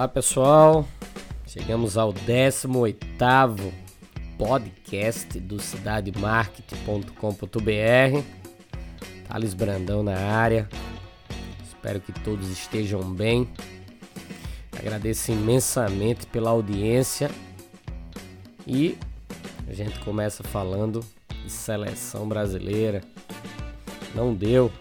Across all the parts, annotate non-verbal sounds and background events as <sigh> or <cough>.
Olá pessoal, chegamos ao 18º podcast do cidademarketing.com.br Thales Brandão na área, espero que todos estejam bem. Agradeço imensamente pela audiência. E a gente começa falando de seleção brasileira. Não deu,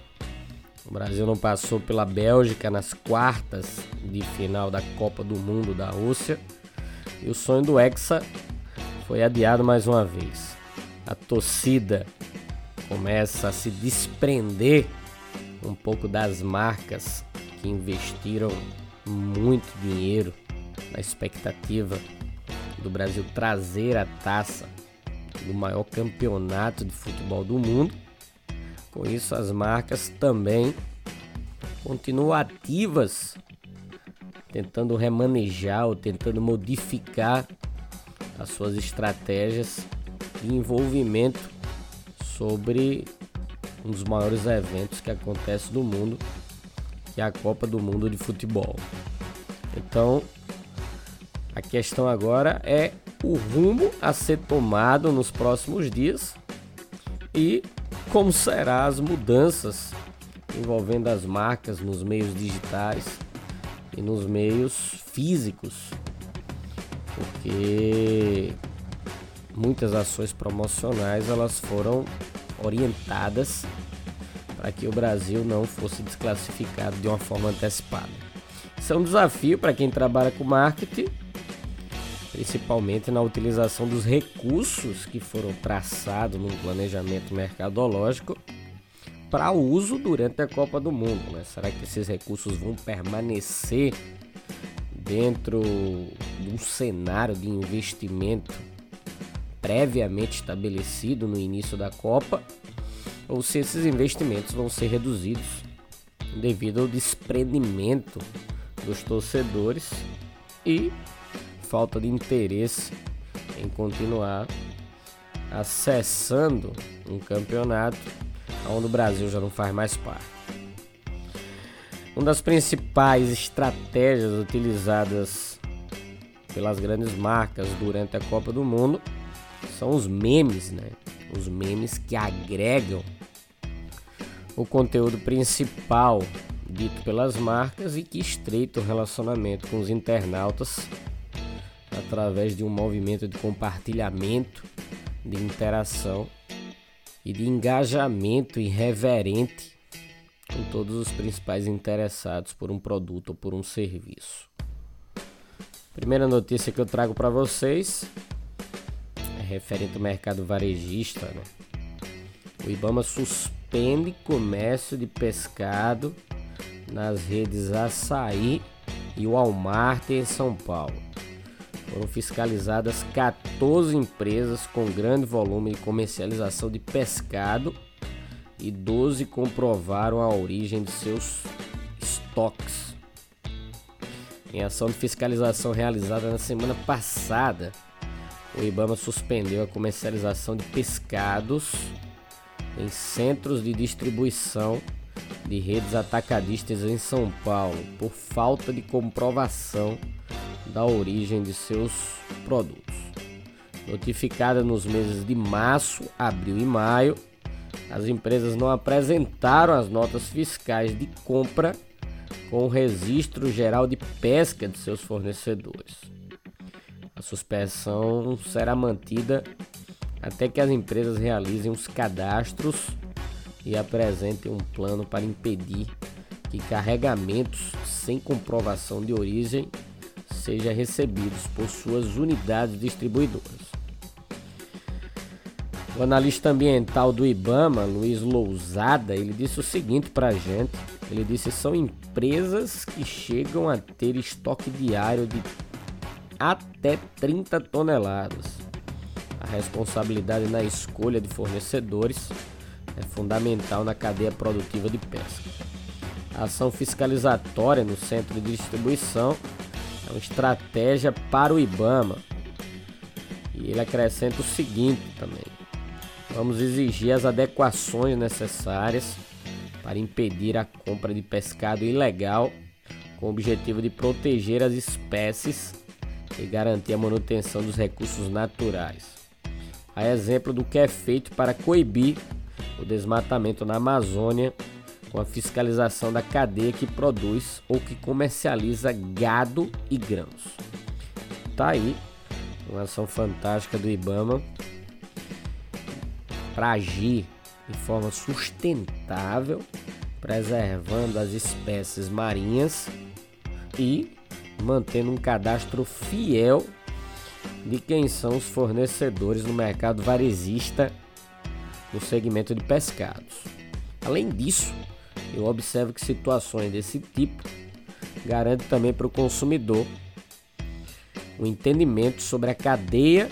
o Brasil não passou pela Bélgica nas quartas de final da Copa do Mundo da Rússia e o sonho do Hexa foi adiado mais uma vez. A torcida começa a se desprender um pouco das marcas que investiram muito dinheiro na expectativa do Brasil trazer a taça do maior campeonato de futebol do mundo com isso, as marcas também continuam ativas, tentando remanejar ou tentando modificar as suas estratégias de envolvimento sobre um dos maiores eventos que acontece no mundo, que é a Copa do Mundo de Futebol. Então, a questão agora é o rumo a ser tomado nos próximos dias e como serão as mudanças envolvendo as marcas nos meios digitais e nos meios físicos, porque muitas ações promocionais elas foram orientadas para que o Brasil não fosse desclassificado de uma forma antecipada. Isso é um desafio para quem trabalha com marketing principalmente na utilização dos recursos que foram traçados no planejamento mercadológico para uso durante a Copa do Mundo. Né? Será que esses recursos vão permanecer dentro de um cenário de investimento previamente estabelecido no início da Copa? Ou se esses investimentos vão ser reduzidos devido ao desprendimento dos torcedores e falta de interesse em continuar acessando um campeonato onde o Brasil já não faz mais parte. Uma das principais estratégias utilizadas pelas grandes marcas durante a Copa do Mundo são os memes, né? Os memes que agregam o conteúdo principal dito pelas marcas e que estreitam o relacionamento com os internautas através de um movimento de compartilhamento, de interação e de engajamento irreverente com todos os principais interessados por um produto ou por um serviço. Primeira notícia que eu trago para vocês é referente ao mercado varejista. Né? O Ibama suspende comércio de pescado nas redes Açaí e Walmart em São Paulo. Foram fiscalizadas 14 empresas com grande volume de comercialização de pescado e 12 comprovaram a origem de seus estoques. Em ação de fiscalização realizada na semana passada, o IBAMA suspendeu a comercialização de pescados em centros de distribuição de redes atacadistas em São Paulo por falta de comprovação da origem de seus produtos. Notificada nos meses de março, abril e maio, as empresas não apresentaram as notas fiscais de compra com o registro geral de pesca de seus fornecedores. A suspensão será mantida até que as empresas realizem os cadastros e apresentem um plano para impedir que carregamentos sem comprovação de origem seja recebidos por suas unidades distribuidoras. O analista ambiental do IBAMA, Luiz Lousada, ele disse o seguinte para a gente. Ele disse são empresas que chegam a ter estoque diário de até 30 toneladas. A responsabilidade na escolha de fornecedores é fundamental na cadeia produtiva de pesca. A ação fiscalizatória no centro de distribuição é uma estratégia para o IBAMA. E ele acrescenta o seguinte também: vamos exigir as adequações necessárias para impedir a compra de pescado ilegal com o objetivo de proteger as espécies e garantir a manutenção dos recursos naturais. A exemplo do que é feito para coibir o desmatamento na Amazônia com a fiscalização da cadeia que produz ou que comercializa gado e grãos. Tá aí uma ação fantástica do IBAMA para agir de forma sustentável, preservando as espécies marinhas e mantendo um cadastro fiel de quem são os fornecedores no mercado varejista no segmento de pescados. Além disso, eu observo que situações desse tipo garantem também para o consumidor o entendimento sobre a cadeia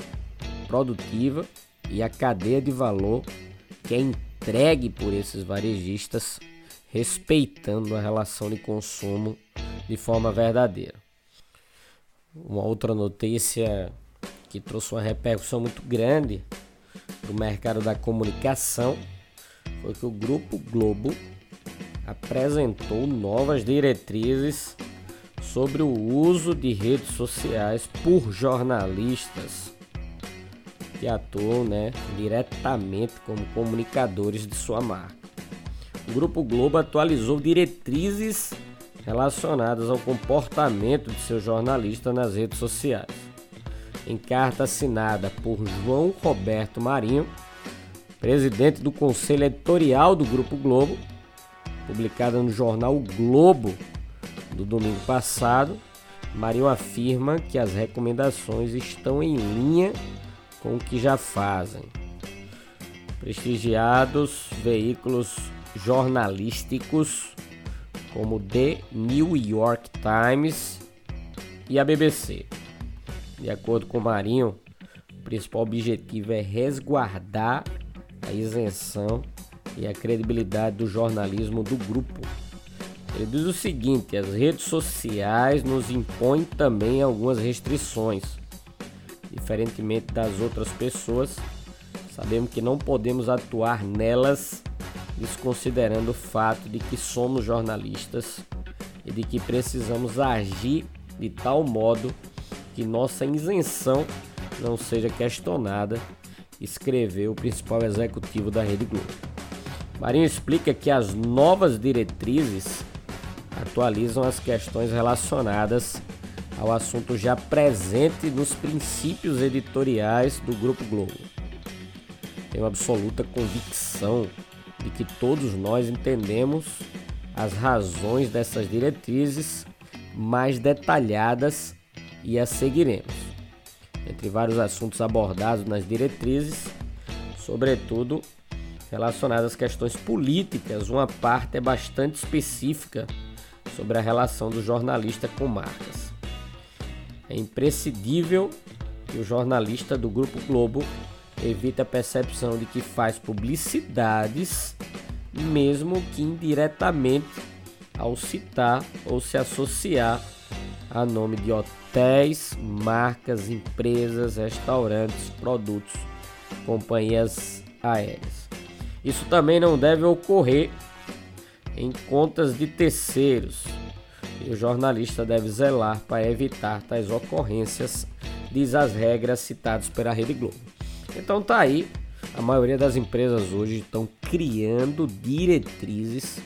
produtiva e a cadeia de valor que é entregue por esses varejistas, respeitando a relação de consumo de forma verdadeira. Uma outra notícia que trouxe uma repercussão muito grande para o mercado da comunicação foi que o Grupo Globo apresentou novas diretrizes sobre o uso de redes sociais por jornalistas que atuam né, diretamente como comunicadores de sua marca. O Grupo Globo atualizou diretrizes relacionadas ao comportamento de seus jornalistas nas redes sociais. Em carta assinada por João Roberto Marinho, presidente do Conselho Editorial do Grupo Globo, publicada no jornal o Globo do domingo passado, Marinho afirma que as recomendações estão em linha com o que já fazem. Prestigiados veículos jornalísticos como The New York Times e a BBC. De acordo com Marinho, o principal objetivo é resguardar a isenção e a credibilidade do jornalismo do grupo. Ele diz o seguinte: as redes sociais nos impõem também algumas restrições. Diferentemente das outras pessoas, sabemos que não podemos atuar nelas desconsiderando o fato de que somos jornalistas e de que precisamos agir de tal modo que nossa isenção não seja questionada, escreveu o principal executivo da Rede Globo. Marinho explica que as novas diretrizes atualizam as questões relacionadas ao assunto já presente nos princípios editoriais do Grupo Globo. Tenho absoluta convicção de que todos nós entendemos as razões dessas diretrizes mais detalhadas e as seguiremos. Entre vários assuntos abordados nas diretrizes, sobretudo relacionadas às questões políticas, uma parte é bastante específica sobre a relação do jornalista com marcas. É imprescindível que o jornalista do Grupo Globo evite a percepção de que faz publicidades, mesmo que indiretamente, ao citar ou se associar a nome de hotéis, marcas, empresas, restaurantes, produtos, companhias aéreas. Isso também não deve ocorrer em contas de terceiros. E o jornalista deve zelar para evitar tais ocorrências, diz as regras citadas pela Rede Globo. Então tá aí, a maioria das empresas hoje estão criando diretrizes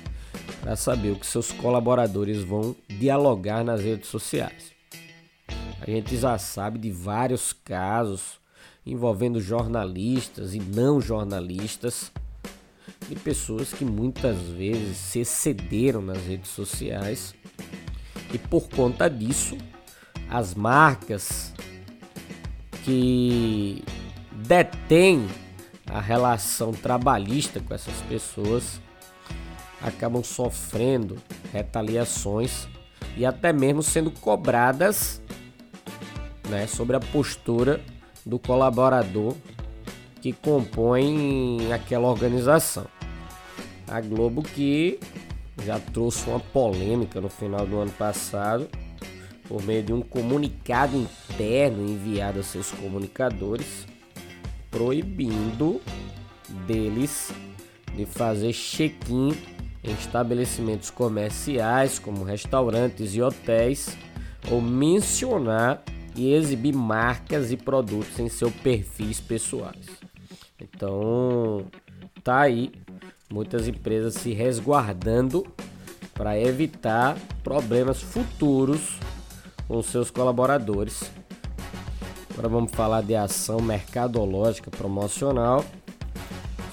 para saber o que seus colaboradores vão dialogar nas redes sociais. A gente já sabe de vários casos envolvendo jornalistas e não jornalistas de pessoas que muitas vezes se excederam nas redes sociais e por conta disso as marcas que detêm a relação trabalhista com essas pessoas, acabam sofrendo retaliações e até mesmo sendo cobradas né, sobre a postura do colaborador que compõe aquela organização. A Globo que já trouxe uma polêmica no final do ano passado por meio de um comunicado interno enviado a seus comunicadores proibindo deles de fazer check-in em estabelecimentos comerciais como restaurantes e hotéis ou mencionar e exibir marcas e produtos em seus perfis pessoais. Então, tá aí muitas empresas se resguardando para evitar problemas futuros com seus colaboradores. Agora vamos falar de ação mercadológica promocional.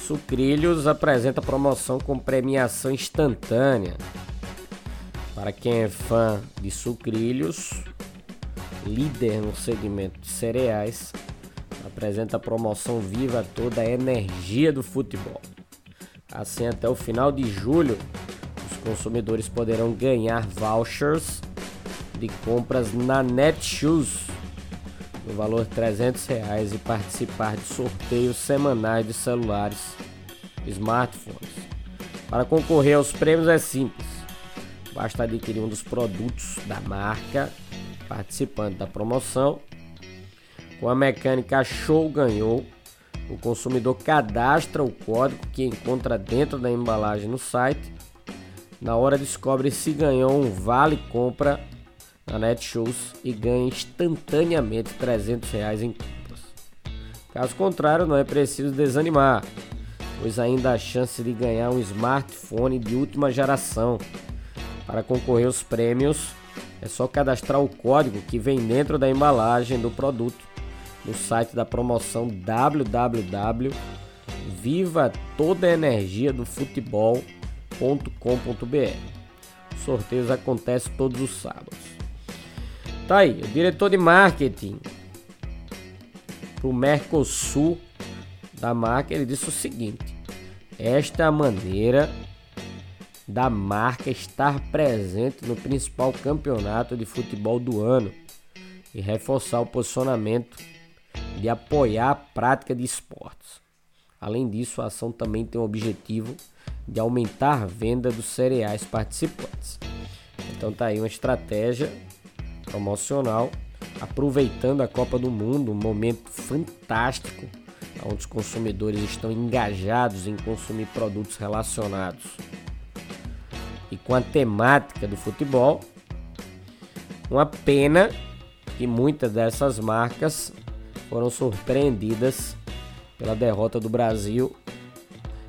Sucrilhos apresenta promoção com premiação instantânea. Para quem é fã de sucrilhos, líder no segmento de cereais, apresenta promoção Viva Toda a Energia do Futebol. Assim, até o final de julho, os consumidores poderão ganhar vouchers de compras na Netshoes no valor de 300 reais e participar de sorteios semanais de celulares smartphones. Para concorrer aos prêmios é simples, basta adquirir um dos produtos da marca participando da promoção. Com a mecânica Show ganhou, o consumidor cadastra o código que encontra dentro da embalagem no site. Na hora descobre se ganhou um vale compra na Netshoes e ganha instantaneamente 300 reais em compras. Caso contrário, não é preciso desanimar, pois ainda há chance de ganhar um smartphone de última geração. Para concorrer aos prêmios, é só cadastrar o código que vem dentro da embalagem do produto no site da promoção www.vivatodaenergiadofutebol.com.br. Sorteios acontecem todos os sábados. Tá aí, o diretor de marketing pro Mercosul da marca, ele disse o seguinte: esta é a maneira da marca estar presente no principal campeonato de futebol do ano e reforçar o posicionamento de apoiar a prática de esportes. Além disso, a ação também tem o objetivo de aumentar a venda dos cereais participantes. Então tá aí uma estratégia promocional, aproveitando a Copa do Mundo, um momento fantástico, onde os consumidores estão engajados em consumir produtos relacionados e com a temática do futebol. Uma pena que muitas dessas marcas foram surpreendidas pela derrota do Brasil,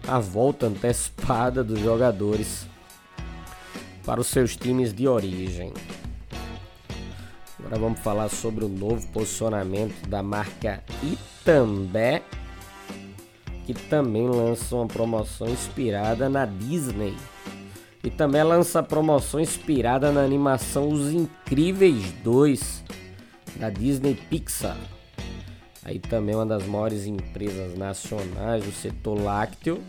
a volta antecipada dos jogadores para os seus times de origem. Agora vamos falar sobre o novo posicionamento da marca Itambé, que também lança uma promoção inspirada na Disney. E também lança promoção inspirada na animação Os Incríveis 2 da Disney Pixar. Aí também uma das maiores empresas nacionais do setor lácteo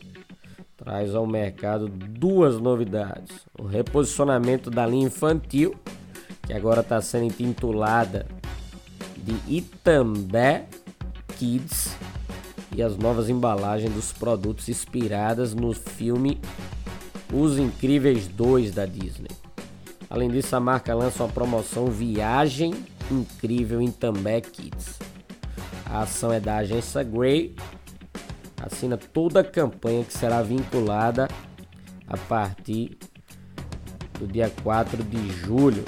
traz ao mercado duas novidades: o reposicionamento da linha infantil que agora está sendo intitulada de Itambé Kids e as novas embalagens dos produtos inspiradas no filme Os Incríveis 2 da Disney. Além disso, a marca lança uma promoção Viagem Incrível Itambé Kids. A ação é da agência Grey. Assina toda a campanha que será vinculada a partir do dia 4 de julho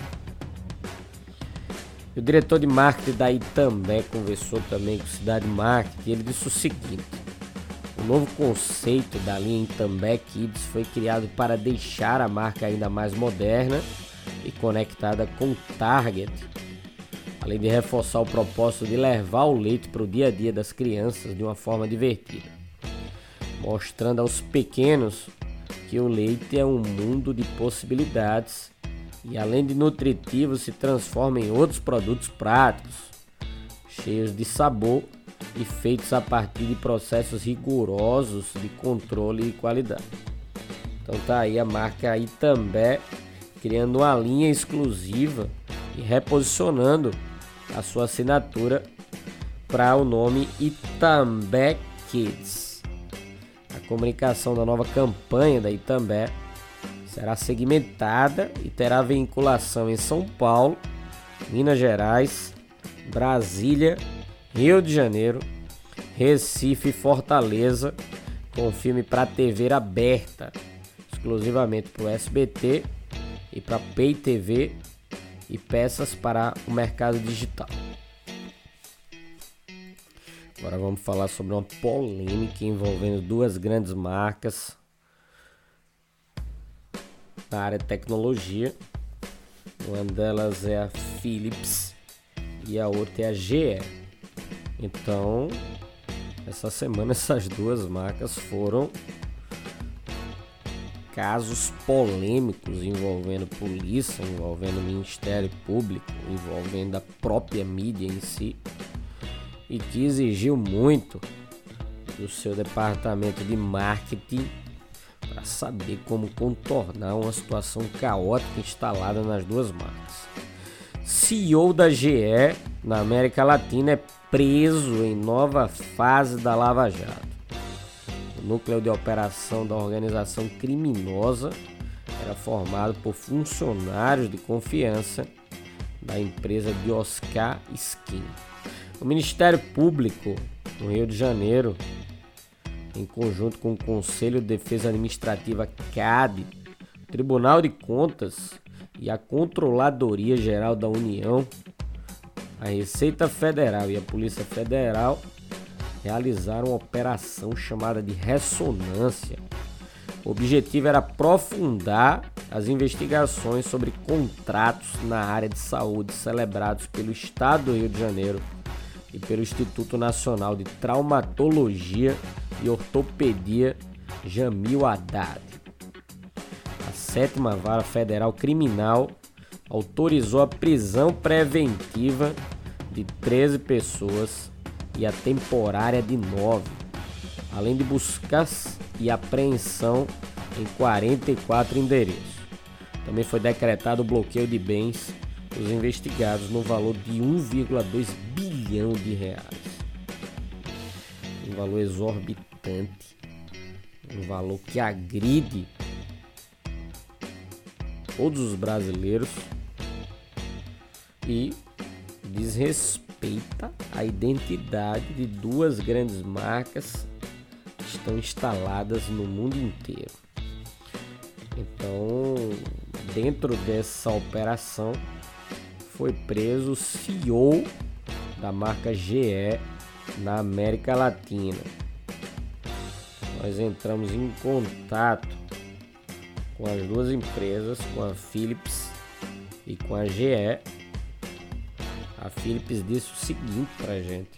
o diretor de marketing daí também conversou também com o Cidade Marketing. Ele disse o seguinte: o novo conceito da linha Itambé Kids foi criado para deixar a marca ainda mais moderna e conectada com o target, além de reforçar o propósito de levar o leite para o dia a dia das crianças de uma forma divertida, mostrando aos pequenos que o leite é um mundo de possibilidades e além de nutritivo se transforma em outros produtos práticos, cheios de sabor e feitos a partir de processos rigorosos de controle e qualidade. Então tá aí a marca Itambé criando uma linha exclusiva e reposicionando a sua assinatura para o nome Itambé Kids. A comunicação da nova campanha da Itambé será segmentada e terá vinculação em São Paulo, Minas Gerais, Brasília, Rio de Janeiro, Recife e Fortaleza, com filme para TV aberta, exclusivamente para o SBT e para Pay TV e peças para o mercado digital. Agora vamos falar sobre uma polêmica envolvendo duas grandes marcas na área de tecnologia. Uma delas é a Philips e a outra é a GE. Então, essa semana <laughs> essas duas marcas foram casos polêmicos envolvendo polícia, envolvendo Ministério Público, envolvendo a própria mídia em si, e que exigiu muito do seu departamento de marketing para saber como contornar uma situação caótica instalada nas duas marcas. CEO da GE na América Latina é preso em nova fase da Lava Jato. Núcleo de operação da organização criminosa era formado por funcionários de confiança da empresa de Oscar Skin. O Ministério Público no Rio de Janeiro em conjunto com o Conselho de Defesa Administrativa CAD, Tribunal de Contas e a Controladoria Geral da União, a Receita Federal e a Polícia Federal realizaram uma operação chamada de ressonância. O objetivo era aprofundar as investigações sobre contratos na área de saúde celebrados pelo Estado do Rio de Janeiro e pelo Instituto Nacional de Traumatologia e Ortopedia Jamil Haddad. A sétima vara federal criminal autorizou a prisão preventiva de 13 pessoas e a temporária de 9, além de buscas e apreensão em 44 endereços. Também foi decretado o bloqueio de bens dos investigados no valor de 1,2 bilhão de reais. Um valor exorbitante, um valor que agride todos os brasileiros e desrespeita a identidade de duas grandes marcas que estão instaladas no mundo inteiro. Então, dentro dessa operação, foi preso o CEO da marca GE na América Latina. Nós entramos em contato com as duas empresas, com a Philips e com a GE. A Philips disse o seguinte para a gente.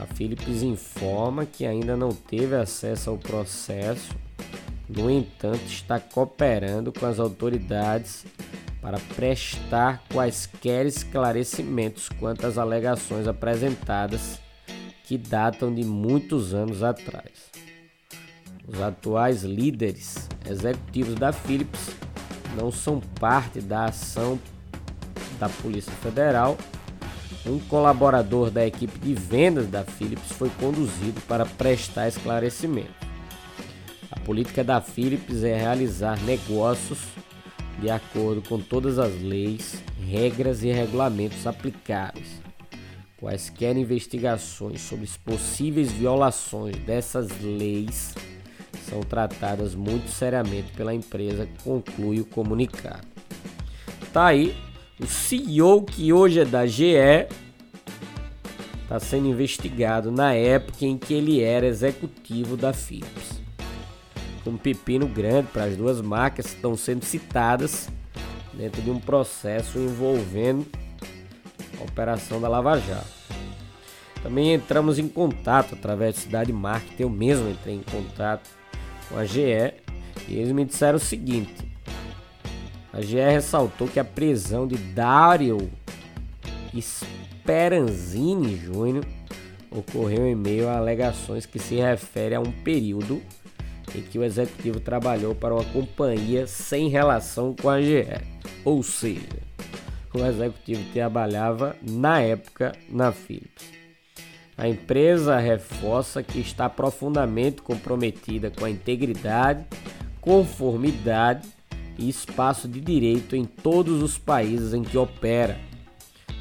A Philips informa que ainda não teve acesso ao processo, no entanto, está cooperando com as autoridades para prestar quaisquer esclarecimentos quanto às alegações apresentadas que datam de muitos anos atrás. Os atuais líderes executivos da Philips não são parte da ação da Polícia Federal. Um colaborador da equipe de vendas da Philips foi conduzido para prestar esclarecimento. A política da Philips é realizar negócios de acordo com todas as leis, regras e regulamentos aplicáveis. Quaisquer investigações sobre possíveis violações dessas leis são tratadas muito seriamente pela empresa, conclui o comunicado. Tá aí, o CEO que hoje é da GE está sendo investigado na época em que ele era executivo da Philips um pepino grande para as duas marcas estão sendo citadas dentro de um processo envolvendo a operação da Lava Jato. Também entramos em contato através do Cidade Marketing, eu mesmo entrei em contato com a GE e eles me disseram o seguinte: a GE ressaltou que a prisão de Dario Speranzini Júnior ocorreu em meio a alegações que se referem a um período em que o executivo trabalhou para uma companhia sem relação com a GE. Ou seja, o executivo trabalhava na época na Philips. A empresa reforça que está profundamente comprometida com a integridade, conformidade e espaço de direito em todos os países em que opera.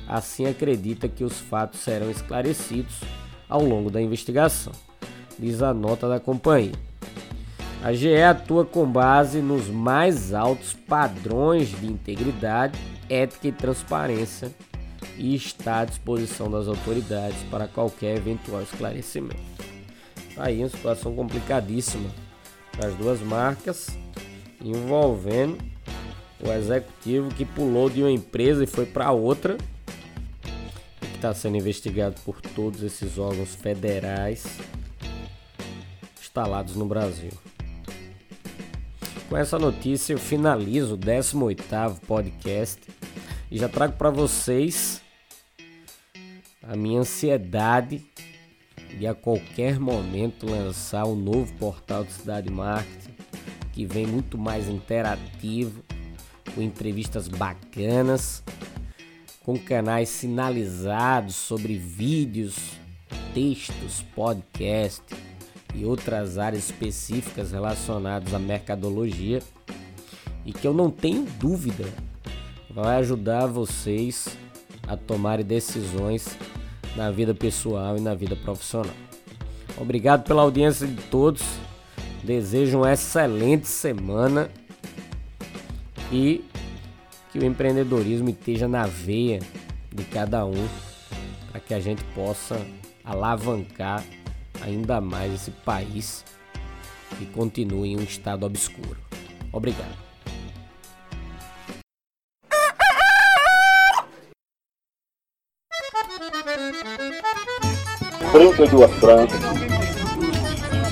Assim, acredita que os fatos serão esclarecidos ao longo da investigação, diz a nota da companhia. A GE atua com base nos mais altos padrões de integridade, ética e transparência e está à disposição das autoridades para qualquer eventual esclarecimento. Aí uma situação complicadíssima das duas marcas envolvendo o executivo que pulou de uma empresa e foi para outra que está sendo investigado por todos esses órgãos federais instalados no Brasil. Com essa notícia eu finalizo o 18º podcast e já trago para vocês a minha ansiedade de a qualquer momento lançar um novo portal de Cidade Marketing que vem muito mais interativo, com entrevistas bacanas, com canais sinalizados sobre vídeos, textos, podcast e outras áreas específicas relacionadas à mercadologia e que eu não tenho dúvida vai ajudar vocês a tomarem decisões na vida pessoal e na vida profissional. Obrigado pela audiência de todos. Desejo uma excelente semana e que o empreendedorismo esteja na veia de cada um para que a gente possa alavancar ainda mais esse país que continue em um estado obscuro. Obrigado. 32 francas.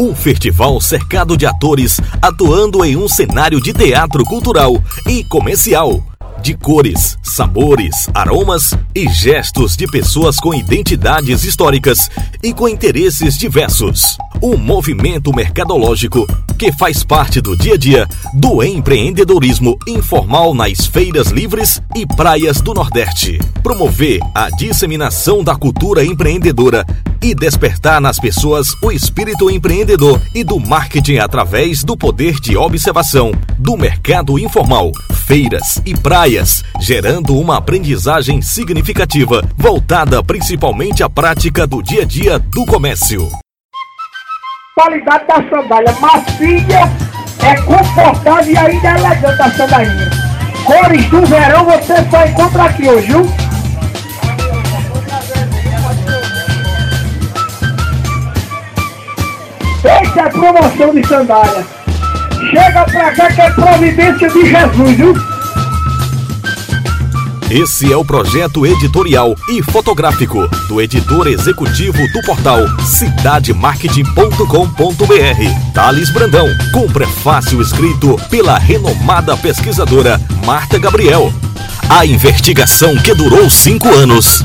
Um festival cercado de atores atuando em um cenário de teatro cultural e comercial. De cores, sabores, aromas e gestos de pessoas com identidades históricas e com interesses diversos. Um movimento mercadológico que faz parte do dia a dia do empreendedorismo informal nas feiras livres e praias do Nordeste. Promover a disseminação da cultura empreendedora e despertar nas pessoas o espírito empreendedor e do marketing através do poder de observação do mercado informal, feiras e praias, gerando uma aprendizagem significativa voltada principalmente à prática do dia a dia do comércio. qualidade da sandália macia, é confortável e ainda elegante a sandalinha. Cores do verão você só encontra aqui hoje, viu? Essa é promoção de sandália. Chega pra cá que é providência de Jesus, viu? Esse é o projeto editorial e fotográfico do editor executivo do portal cidademarketing.com.br, Thales Brandão, com prefácio escrito pela renomada pesquisadora Marta Gabriel. A investigação que durou cinco anos